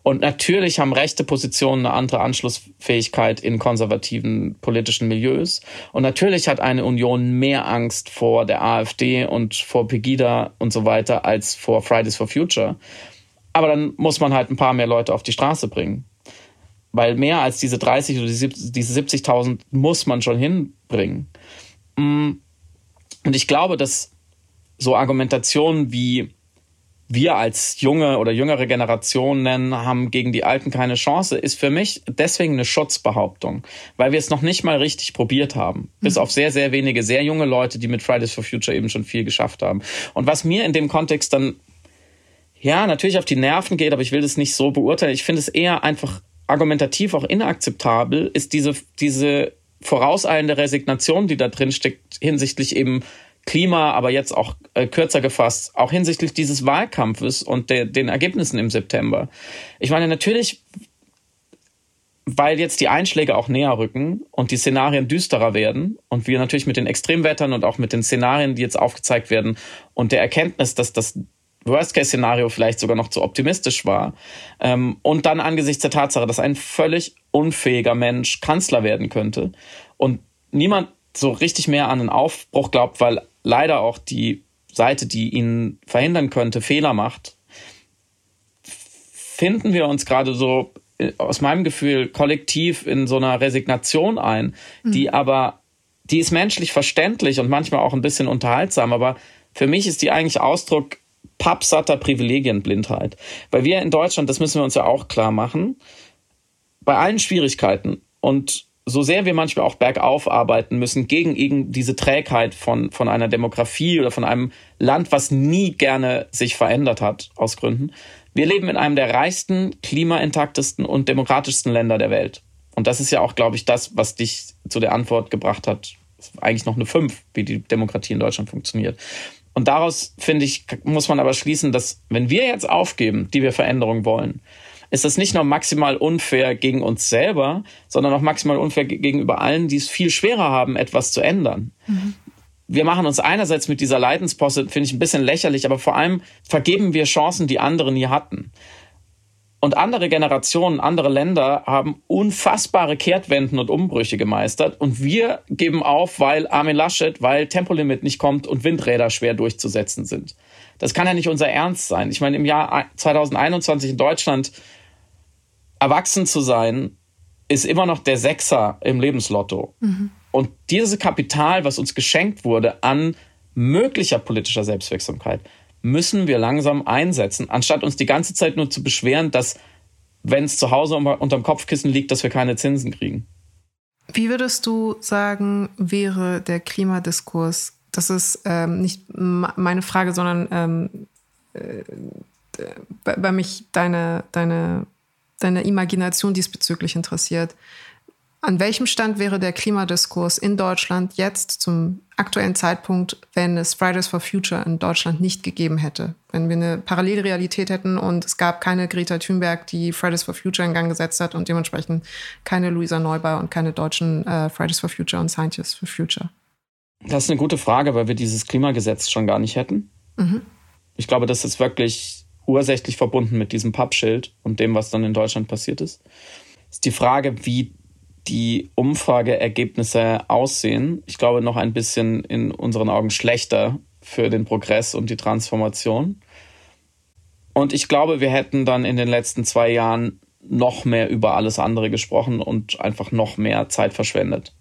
Und natürlich haben rechte Positionen eine andere Anschlussfähigkeit in konservativen politischen Milieus. Und natürlich hat eine Union mehr Angst vor der AfD und vor Pegida und so weiter als vor Fridays for Future. Aber dann muss man halt ein paar mehr Leute auf die Straße bringen. Weil mehr als diese 30 oder diese 70.000 muss man schon hinbringen. Mm. Und ich glaube, dass so Argumentationen wie wir als junge oder jüngere Generation nennen, haben gegen die Alten keine Chance, ist für mich deswegen eine Schutzbehauptung, weil wir es noch nicht mal richtig probiert haben. Mhm. Bis auf sehr, sehr wenige, sehr junge Leute, die mit Fridays for Future eben schon viel geschafft haben. Und was mir in dem Kontext dann, ja, natürlich auf die Nerven geht, aber ich will das nicht so beurteilen. Ich finde es eher einfach argumentativ auch inakzeptabel ist diese, diese vorauseilende Resignation, die da drin steckt, hinsichtlich eben Klima, aber jetzt auch äh, kürzer gefasst, auch hinsichtlich dieses Wahlkampfes und der, den Ergebnissen im September. Ich meine, natürlich, weil jetzt die Einschläge auch näher rücken und die Szenarien düsterer werden und wir natürlich mit den Extremwettern und auch mit den Szenarien, die jetzt aufgezeigt werden und der Erkenntnis, dass das Worst-Case-Szenario vielleicht sogar noch zu optimistisch war. Ähm, und dann angesichts der Tatsache, dass ein völlig unfähiger Mensch Kanzler werden könnte und niemand so richtig mehr an einen Aufbruch glaubt, weil leider auch die Seite, die ihn verhindern könnte, Fehler macht, finden wir uns gerade so äh, aus meinem Gefühl kollektiv in so einer Resignation ein, mhm. die aber, die ist menschlich verständlich und manchmal auch ein bisschen unterhaltsam, aber für mich ist die eigentlich Ausdruck pappsatter Privilegienblindheit. Weil wir in Deutschland, das müssen wir uns ja auch klar machen, bei allen Schwierigkeiten und so sehr wir manchmal auch bergauf arbeiten müssen gegen eben diese Trägheit von, von einer Demografie oder von einem Land, was nie gerne sich verändert hat, aus Gründen. Wir leben in einem der reichsten, klimaintaktesten und demokratischsten Länder der Welt. Und das ist ja auch, glaube ich, das, was dich zu der Antwort gebracht hat. Eigentlich noch eine Fünf, wie die Demokratie in Deutschland funktioniert. Und daraus, finde ich, muss man aber schließen, dass wenn wir jetzt aufgeben, die wir Veränderung wollen, ist das nicht nur maximal unfair gegen uns selber, sondern auch maximal unfair gegenüber allen, die es viel schwerer haben, etwas zu ändern. Mhm. Wir machen uns einerseits mit dieser Leidensposse, finde ich, ein bisschen lächerlich, aber vor allem vergeben wir Chancen, die andere nie hatten. Und andere Generationen, andere Länder haben unfassbare Kehrtwenden und Umbrüche gemeistert. Und wir geben auf, weil Armin Laschet, weil Tempolimit nicht kommt und Windräder schwer durchzusetzen sind. Das kann ja nicht unser Ernst sein. Ich meine, im Jahr 2021 in Deutschland erwachsen zu sein, ist immer noch der Sechser im Lebenslotto. Mhm. Und dieses Kapital, was uns geschenkt wurde an möglicher politischer Selbstwirksamkeit, müssen wir langsam einsetzen, anstatt uns die ganze Zeit nur zu beschweren, dass, wenn es zu Hause unterm Kopfkissen liegt, dass wir keine Zinsen kriegen. Wie würdest du sagen, wäre der Klimadiskurs? Das ist ähm, nicht meine Frage, sondern ähm, äh, bei mich deine, deine deine Imagination diesbezüglich interessiert. An welchem Stand wäre der Klimadiskurs in Deutschland jetzt zum aktuellen Zeitpunkt, wenn es Fridays for Future in Deutschland nicht gegeben hätte? Wenn wir eine Parallelrealität hätten und es gab keine Greta Thunberg, die Fridays for Future in Gang gesetzt hat und dementsprechend keine Luisa Neubauer und keine deutschen äh, Fridays for Future und Scientists for Future? Das ist eine gute Frage, weil wir dieses Klimagesetz schon gar nicht hätten. Mhm. Ich glaube, das ist wirklich ursächlich verbunden mit diesem Pappschild und dem, was dann in Deutschland passiert ist. Ist die Frage, wie die Umfrageergebnisse aussehen. Ich glaube, noch ein bisschen in unseren Augen schlechter für den Progress und die Transformation. Und ich glaube, wir hätten dann in den letzten zwei Jahren noch mehr über alles andere gesprochen und einfach noch mehr Zeit verschwendet.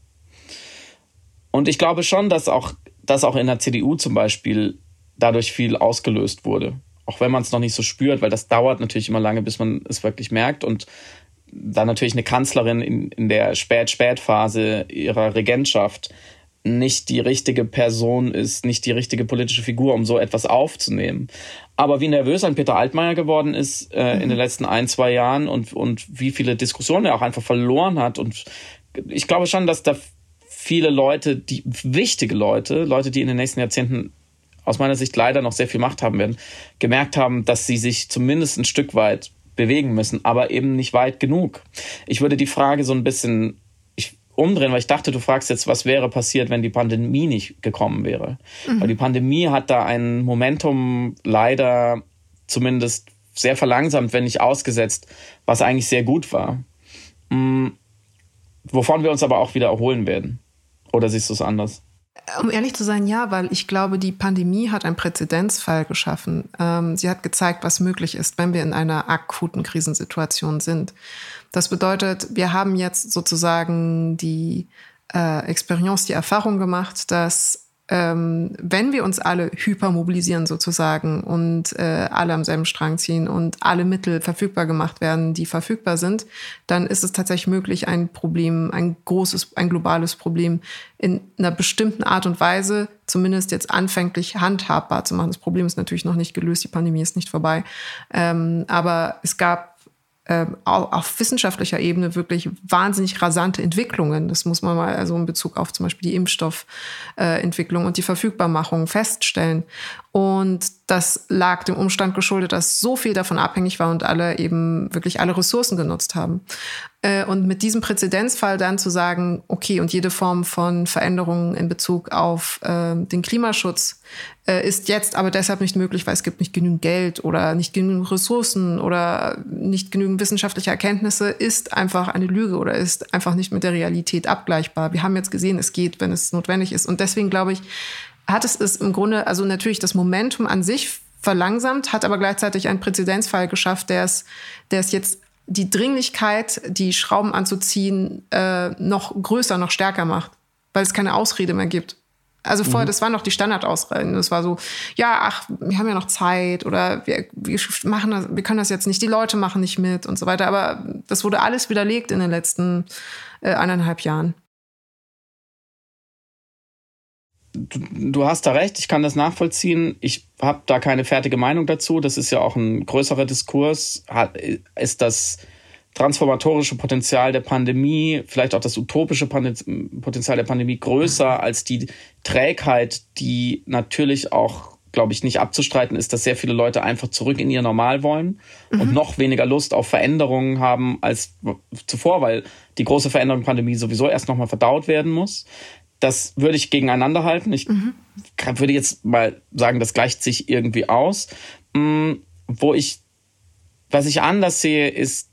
Und ich glaube schon, dass auch, dass auch in der CDU zum Beispiel dadurch viel ausgelöst wurde auch wenn man es noch nicht so spürt, weil das dauert natürlich immer lange, bis man es wirklich merkt. Und dann natürlich eine Kanzlerin in, in der Spät-Spät-Phase ihrer Regentschaft nicht die richtige Person ist, nicht die richtige politische Figur, um so etwas aufzunehmen. Aber wie nervös ein Peter Altmaier geworden ist äh, mhm. in den letzten ein, zwei Jahren und, und wie viele Diskussionen er auch einfach verloren hat. Und ich glaube schon, dass da viele Leute, die wichtige Leute, Leute, die in den nächsten Jahrzehnten aus meiner Sicht leider noch sehr viel Macht haben werden, gemerkt haben, dass sie sich zumindest ein Stück weit bewegen müssen, aber eben nicht weit genug. Ich würde die Frage so ein bisschen umdrehen, weil ich dachte, du fragst jetzt, was wäre passiert, wenn die Pandemie nicht gekommen wäre. Mhm. Weil die Pandemie hat da ein Momentum leider zumindest sehr verlangsamt, wenn nicht ausgesetzt, was eigentlich sehr gut war. Mhm. Wovon wir uns aber auch wieder erholen werden. Oder siehst du es anders? Um ehrlich zu sein, ja, weil ich glaube, die Pandemie hat einen Präzedenzfall geschaffen. Ähm, sie hat gezeigt, was möglich ist, wenn wir in einer akuten Krisensituation sind. Das bedeutet, wir haben jetzt sozusagen die äh, Experience, die Erfahrung gemacht, dass ähm, wenn wir uns alle hypermobilisieren sozusagen und äh, alle am selben Strang ziehen und alle Mittel verfügbar gemacht werden, die verfügbar sind, dann ist es tatsächlich möglich, ein Problem, ein großes, ein globales Problem in einer bestimmten Art und Weise, zumindest jetzt anfänglich handhabbar zu machen. Das Problem ist natürlich noch nicht gelöst, die Pandemie ist nicht vorbei. Ähm, aber es gab auf wissenschaftlicher Ebene wirklich wahnsinnig rasante Entwicklungen. Das muss man mal also in Bezug auf zum Beispiel die Impfstoffentwicklung äh, und die Verfügbarmachung feststellen. Und das lag dem Umstand geschuldet, dass so viel davon abhängig war und alle eben wirklich alle Ressourcen genutzt haben. Äh, und mit diesem Präzedenzfall dann zu sagen, okay, und jede Form von Veränderungen in Bezug auf äh, den Klimaschutz äh, ist jetzt aber deshalb nicht möglich, weil es gibt nicht genügend Geld oder nicht genügend Ressourcen oder nicht genügend wissenschaftliche Erkenntnisse, ist einfach eine Lüge oder ist einfach nicht mit der Realität abgleichbar. Wir haben jetzt gesehen, es geht, wenn es notwendig ist. Und deswegen glaube ich, hat es es im Grunde, also natürlich das Momentum an sich verlangsamt, hat aber gleichzeitig einen Präzedenzfall geschafft, der es, der es jetzt die Dringlichkeit, die Schrauben anzuziehen, äh, noch größer, noch stärker macht, weil es keine Ausrede mehr gibt. Also vorher, mhm. das waren noch die Standardausreden. Das war so, ja, ach, wir haben ja noch Zeit oder wir, wir machen das, wir können das jetzt nicht, die Leute machen nicht mit und so weiter. Aber das wurde alles widerlegt in den letzten äh, eineinhalb Jahren du, du, hast da recht, ich kann das nachvollziehen. Ich habe da keine fertige Meinung dazu. Das ist ja auch ein größerer Diskurs. Ist das transformatorische Potenzial der Pandemie, vielleicht auch das utopische Potenzial der Pandemie größer als die Trägheit, die natürlich auch, glaube ich, nicht abzustreiten ist, dass sehr viele Leute einfach zurück in ihr Normal wollen mhm. und noch weniger Lust auf Veränderungen haben als zuvor, weil die große Veränderung der Pandemie sowieso erst nochmal verdaut werden muss das würde ich gegeneinander halten. Ich mhm. würde jetzt mal sagen, das gleicht sich irgendwie aus. Mhm, wo ich, was ich anders sehe, ist,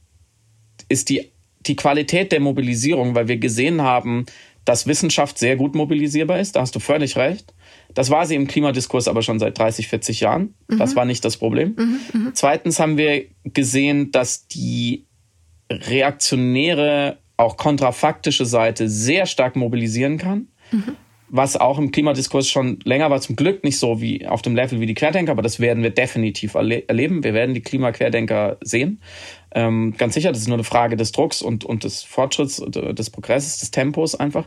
ist die, die Qualität der Mobilisierung, weil wir gesehen haben, dass Wissenschaft sehr gut mobilisierbar ist. Da hast du völlig recht. Das war sie im Klimadiskurs aber schon seit 30, 40 Jahren. Mhm. Das war nicht das Problem. Mhm, mhm, Zweitens haben wir gesehen, dass die reaktionäre, auch kontrafaktische Seite sehr stark mobilisieren kann. Mhm. Was auch im Klimadiskurs schon länger war, zum Glück nicht so wie auf dem Level wie die Querdenker, aber das werden wir definitiv erle erleben. Wir werden die Klimaquerdenker sehen. Ähm, ganz sicher, das ist nur eine Frage des Drucks und, und des Fortschritts, äh, des Progresses, des Tempos einfach.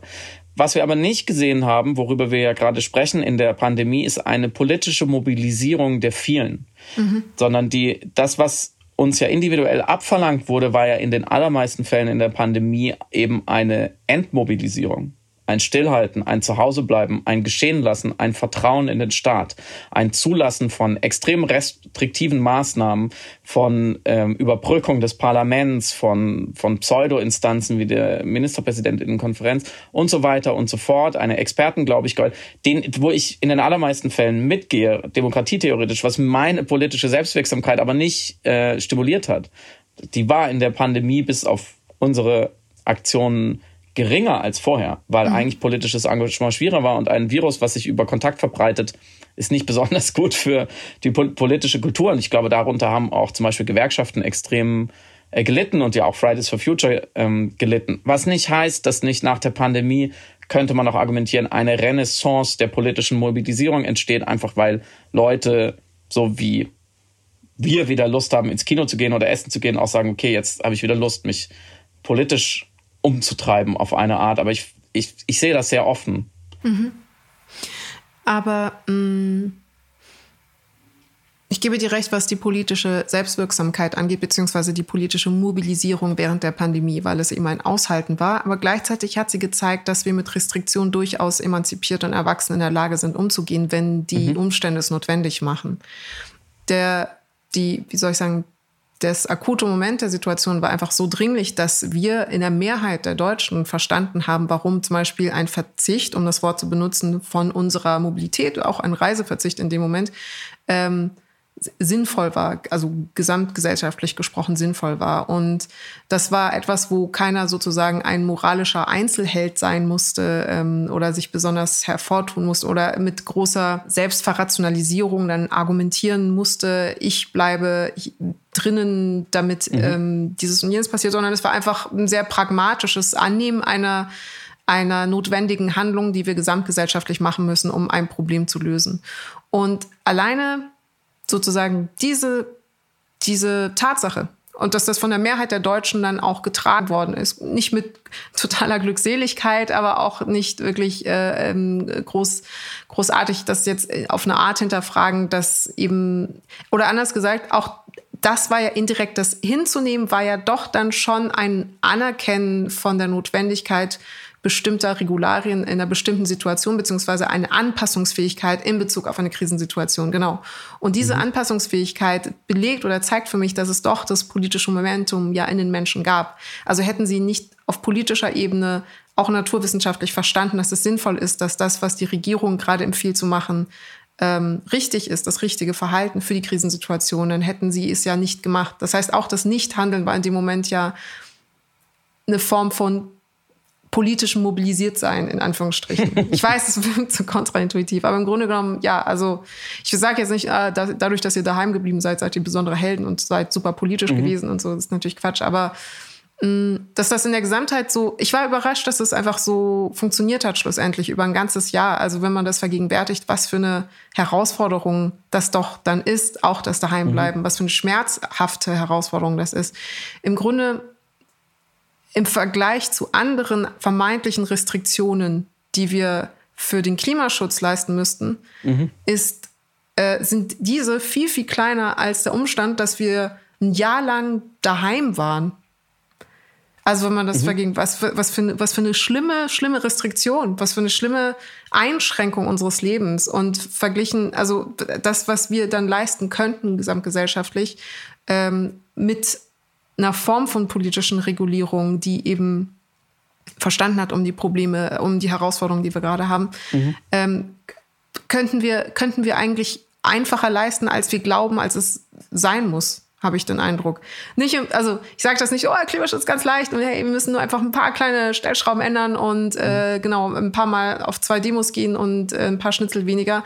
Was wir aber nicht gesehen haben, worüber wir ja gerade sprechen in der Pandemie, ist eine politische Mobilisierung der vielen. Mhm. Sondern die, das, was uns ja individuell abverlangt wurde, war ja in den allermeisten Fällen in der Pandemie eben eine Entmobilisierung ein Stillhalten, ein Zuhausebleiben, ein Geschehen lassen, ein Vertrauen in den Staat, ein Zulassen von extrem restriktiven Maßnahmen, von ähm, Überbrückung des Parlaments, von, von Pseudo-Instanzen wie der Ministerpräsidentinnenkonferenz und so weiter und so fort, eine Expertengläubigkeit, den, wo ich in den allermeisten Fällen mitgehe, demokratietheoretisch, was meine politische Selbstwirksamkeit aber nicht äh, stimuliert hat. Die war in der Pandemie bis auf unsere Aktionen geringer als vorher, weil mhm. eigentlich politisches Engagement schwieriger war und ein Virus, was sich über Kontakt verbreitet, ist nicht <laughs> besonders gut für die politische Kultur. Und ich glaube, darunter haben auch zum Beispiel Gewerkschaften extrem äh, gelitten und ja auch Fridays for Future ähm, gelitten. Was nicht heißt, dass nicht nach der Pandemie könnte man auch argumentieren, eine Renaissance der politischen Mobilisierung entsteht, einfach weil Leute so wie wir wieder Lust haben, ins Kino zu gehen oder essen zu gehen, auch sagen, okay, jetzt habe ich wieder Lust, mich politisch umzutreiben auf eine Art. Aber ich, ich, ich sehe das sehr offen. Mhm. Aber mh, mm, ich gebe dir recht, was die politische Selbstwirksamkeit angeht, beziehungsweise die politische Mobilisierung während der Pandemie, weil es eben ein Aushalten war. Aber gleichzeitig hat sie gezeigt, dass wir mit Restriktionen durchaus emanzipiert und erwachsen in der Lage sind, umzugehen, wenn die mhm. Umstände es notwendig machen. Der, die, wie soll ich sagen, das akute Moment der Situation war einfach so dringlich, dass wir in der Mehrheit der Deutschen verstanden haben, warum zum Beispiel ein Verzicht, um das Wort zu benutzen, von unserer Mobilität, auch ein Reiseverzicht in dem Moment, ähm, sinnvoll war, also gesamtgesellschaftlich gesprochen sinnvoll war. Und das war etwas, wo keiner sozusagen ein moralischer Einzelheld sein musste ähm, oder sich besonders hervortun musste oder mit großer Selbstverrationalisierung dann argumentieren musste, ich bleibe drinnen, damit mhm. ähm, dieses und jenes passiert, sondern es war einfach ein sehr pragmatisches Annehmen einer einer notwendigen Handlung, die wir gesamtgesellschaftlich machen müssen, um ein Problem zu lösen. Und alleine sozusagen diese, diese Tatsache und dass das von der Mehrheit der Deutschen dann auch getragen worden ist. Nicht mit totaler Glückseligkeit, aber auch nicht wirklich äh, ähm, groß, großartig das jetzt auf eine Art hinterfragen, dass eben, oder anders gesagt, auch das war ja indirekt, das hinzunehmen, war ja doch dann schon ein Anerkennen von der Notwendigkeit bestimmter Regularien in einer bestimmten Situation, beziehungsweise eine Anpassungsfähigkeit in Bezug auf eine Krisensituation. Genau. Und diese mhm. Anpassungsfähigkeit belegt oder zeigt für mich, dass es doch das politische Momentum ja in den Menschen gab. Also hätten sie nicht auf politischer Ebene auch naturwissenschaftlich verstanden, dass es sinnvoll ist, dass das, was die Regierung gerade empfiehlt zu machen, ähm, richtig ist, das richtige Verhalten für die Krisensituation, dann hätten sie es ja nicht gemacht. Das heißt, auch das Nichthandeln war in dem Moment ja eine Form von politischem mobilisiert sein, in Anführungsstrichen. <laughs> Ich weiß, es wirkt so kontraintuitiv, aber im Grunde genommen, ja, also ich sage jetzt nicht, äh, da, dadurch, dass ihr daheim geblieben seid, seid ihr besondere Helden und seid super politisch mhm. gewesen und so, das ist natürlich Quatsch, aber dass das in der Gesamtheit so, ich war überrascht, dass es einfach so funktioniert hat schlussendlich über ein ganzes Jahr. Also wenn man das vergegenwärtigt, was für eine Herausforderung das doch dann ist, auch das Daheimbleiben, mhm. was für eine schmerzhafte Herausforderung das ist. Im Grunde im Vergleich zu anderen vermeintlichen Restriktionen, die wir für den Klimaschutz leisten müssten, mhm. ist, äh, sind diese viel, viel kleiner als der Umstand, dass wir ein Jahr lang daheim waren also wenn man das mhm. verging, was für, was, für eine, was für eine schlimme, schlimme Restriktion, was für eine schlimme Einschränkung unseres Lebens und verglichen, also das, was wir dann leisten könnten gesamtgesellschaftlich, ähm, mit einer Form von politischen Regulierung, die eben verstanden hat um die Probleme, um die Herausforderungen, die wir gerade haben, mhm. ähm, könnten wir, könnten wir eigentlich einfacher leisten, als wir glauben, als es sein muss habe ich den Eindruck. Nicht, also ich sage das nicht, oh, Klimaschutz ganz leicht und hey, wir müssen nur einfach ein paar kleine Stellschrauben ändern und äh, mhm. genau ein paar Mal auf zwei Demos gehen und äh, ein paar Schnitzel weniger.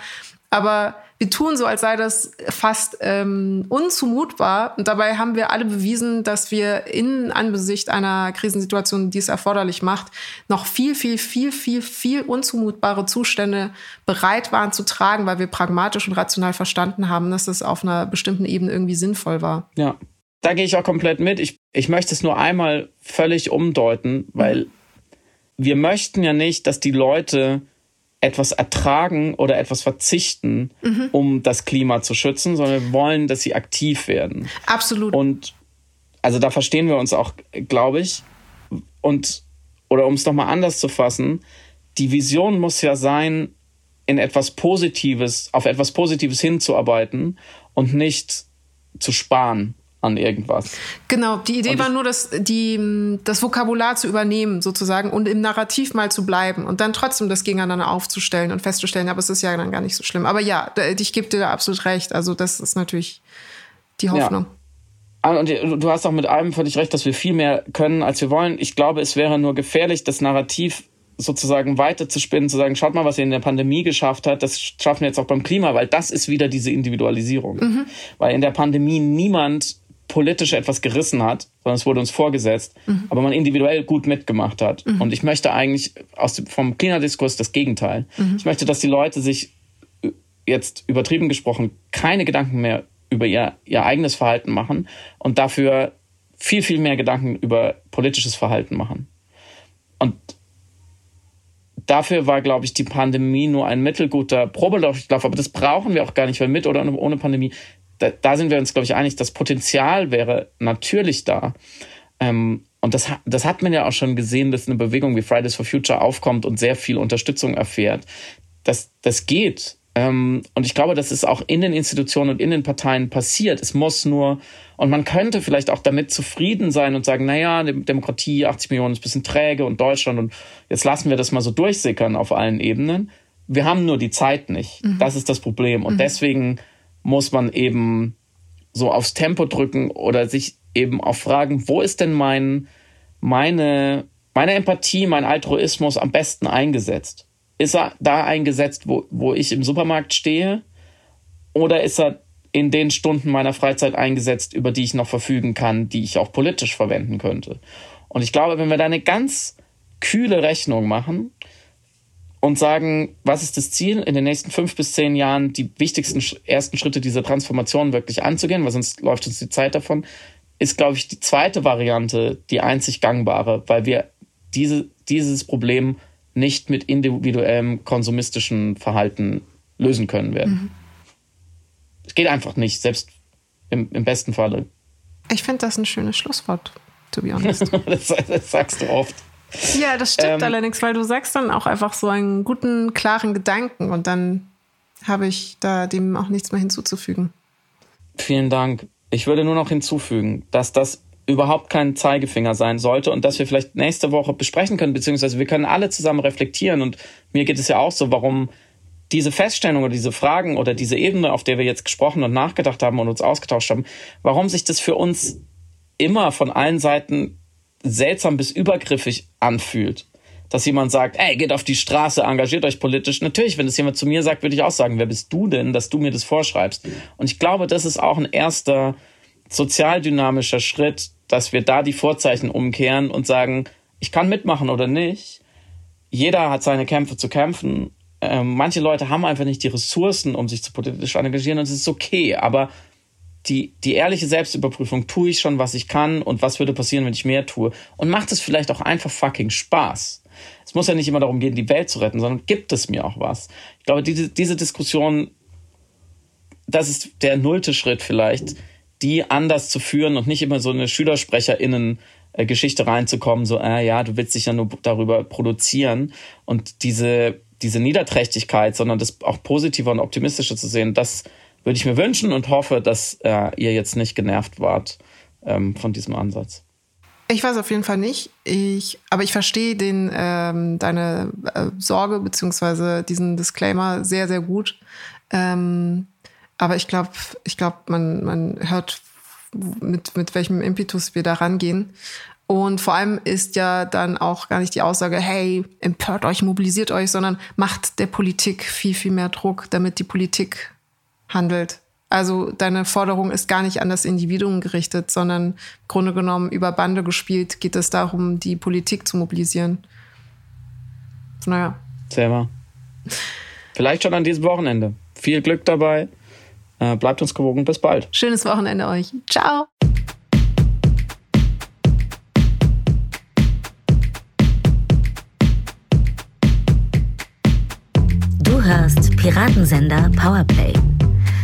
Aber wir tun so, als sei das fast ähm, unzumutbar. Und dabei haben wir alle bewiesen, dass wir in Angesicht einer Krisensituation, die es erforderlich macht, noch viel, viel, viel, viel, viel unzumutbare Zustände bereit waren zu tragen, weil wir pragmatisch und rational verstanden haben, dass das auf einer bestimmten Ebene irgendwie sinnvoll war. Ja, da gehe ich auch komplett mit. Ich, ich möchte es nur einmal völlig umdeuten, weil wir möchten ja nicht, dass die Leute etwas ertragen oder etwas verzichten, mhm. um das Klima zu schützen, sondern wir wollen, dass sie aktiv werden. Absolut. Und also da verstehen wir uns auch, glaube ich. Und, oder um es nochmal anders zu fassen, die Vision muss ja sein, in etwas Positives, auf etwas Positives hinzuarbeiten und nicht zu sparen an irgendwas. Genau, die Idee war nur, das, die, das Vokabular zu übernehmen sozusagen und im Narrativ mal zu bleiben und dann trotzdem das gegeneinander aufzustellen und festzustellen, aber es ist ja dann gar nicht so schlimm. Aber ja, ich gebe dir da absolut recht. Also das ist natürlich die Hoffnung. Ja. Ah, und du hast auch mit allem völlig recht, dass wir viel mehr können, als wir wollen. Ich glaube, es wäre nur gefährlich, das Narrativ sozusagen weiter zu spinnen, zu sagen, schaut mal, was ihr in der Pandemie geschafft hat, das schaffen wir jetzt auch beim Klima, weil das ist wieder diese Individualisierung. Mhm. Weil in der Pandemie niemand politisch etwas gerissen hat, sondern es wurde uns vorgesetzt, mhm. aber man individuell gut mitgemacht hat. Mhm. Und ich möchte eigentlich aus dem, vom Klimadiskurs das Gegenteil. Mhm. Ich möchte, dass die Leute sich jetzt übertrieben gesprochen keine Gedanken mehr über ihr, ihr eigenes Verhalten machen und dafür viel, viel mehr Gedanken über politisches Verhalten machen. Und dafür war, glaube ich, die Pandemie nur ein mittelguter Probelauf. Aber das brauchen wir auch gar nicht, weil mit oder ohne Pandemie da, da sind wir uns, glaube ich, einig, das Potenzial wäre natürlich da. Ähm, und das, das hat man ja auch schon gesehen, dass eine Bewegung wie Fridays for Future aufkommt und sehr viel Unterstützung erfährt. Das, das geht. Ähm, und ich glaube, das ist auch in den Institutionen und in den Parteien passiert. Es muss nur, und man könnte vielleicht auch damit zufrieden sein und sagen, naja, Demokratie, 80 Millionen ist ein bisschen träge und Deutschland und jetzt lassen wir das mal so durchsickern auf allen Ebenen. Wir haben nur die Zeit nicht. Mhm. Das ist das Problem. Und mhm. deswegen muss man eben so aufs Tempo drücken oder sich eben auch fragen, wo ist denn mein, meine, meine Empathie, mein Altruismus am besten eingesetzt? Ist er da eingesetzt, wo, wo ich im Supermarkt stehe? Oder ist er in den Stunden meiner Freizeit eingesetzt, über die ich noch verfügen kann, die ich auch politisch verwenden könnte? Und ich glaube, wenn wir da eine ganz kühle Rechnung machen, und sagen, was ist das Ziel, in den nächsten fünf bis zehn Jahren die wichtigsten ersten Schritte dieser Transformation wirklich anzugehen, weil sonst läuft uns die Zeit davon, ist, glaube ich, die zweite Variante die einzig gangbare, weil wir diese, dieses Problem nicht mit individuellem konsumistischen Verhalten lösen können werden. Mhm. Es geht einfach nicht, selbst Im, im besten Falle. Ich finde das ein schönes Schlusswort, to be honest. <laughs> das, das sagst du oft. Ja, das stimmt ähm, allerdings, weil du sagst dann auch einfach so einen guten, klaren Gedanken und dann habe ich da dem auch nichts mehr hinzuzufügen. Vielen Dank. Ich würde nur noch hinzufügen, dass das überhaupt kein Zeigefinger sein sollte und dass wir vielleicht nächste Woche besprechen können, beziehungsweise wir können alle zusammen reflektieren und mir geht es ja auch so, warum diese Feststellung oder diese Fragen oder diese Ebene, auf der wir jetzt gesprochen und nachgedacht haben und uns ausgetauscht haben, warum sich das für uns immer von allen Seiten seltsam bis übergriffig anfühlt. Dass jemand sagt, ey, geht auf die Straße, engagiert euch politisch. Natürlich, wenn das jemand zu mir sagt, würde ich auch sagen, wer bist du denn, dass du mir das vorschreibst? Und ich glaube, das ist auch ein erster sozialdynamischer Schritt, dass wir da die Vorzeichen umkehren und sagen, ich kann mitmachen oder nicht. Jeder hat seine Kämpfe zu kämpfen. Ähm, manche Leute haben einfach nicht die Ressourcen, um sich zu politisch engagieren und es ist okay. Aber die, die ehrliche Selbstüberprüfung, tue ich schon, was ich kann und was würde passieren, wenn ich mehr tue? Und macht es vielleicht auch einfach fucking Spaß? Es muss ja nicht immer darum gehen, die Welt zu retten, sondern gibt es mir auch was? Ich glaube, diese, diese Diskussion, das ist der nullte Schritt vielleicht, die anders zu führen und nicht immer so eine SchülersprecherInnen Geschichte reinzukommen, so, äh, ja, du willst dich ja nur darüber produzieren und diese, diese Niederträchtigkeit, sondern das auch positiver und optimistischer zu sehen, das würde ich mir wünschen und hoffe, dass äh, ihr jetzt nicht genervt wart ähm, von diesem Ansatz. Ich weiß auf jeden Fall nicht. Ich, aber ich verstehe den, ähm, deine äh, Sorge beziehungsweise diesen Disclaimer sehr, sehr gut. Ähm, aber ich glaube, ich glaube, man, man hört, mit, mit welchem Impetus wir da rangehen. Und vor allem ist ja dann auch gar nicht die Aussage, hey, empört euch, mobilisiert euch, sondern macht der Politik viel, viel mehr Druck, damit die Politik handelt. Also deine Forderung ist gar nicht an das Individuum gerichtet, sondern im Grunde genommen über Bande gespielt geht es darum, die Politik zu mobilisieren. Naja. Selber. Vielleicht schon an diesem Wochenende. Viel Glück dabei. Äh, bleibt uns gewogen. Bis bald. Schönes Wochenende euch. Ciao. Du hörst Piratensender Powerplay.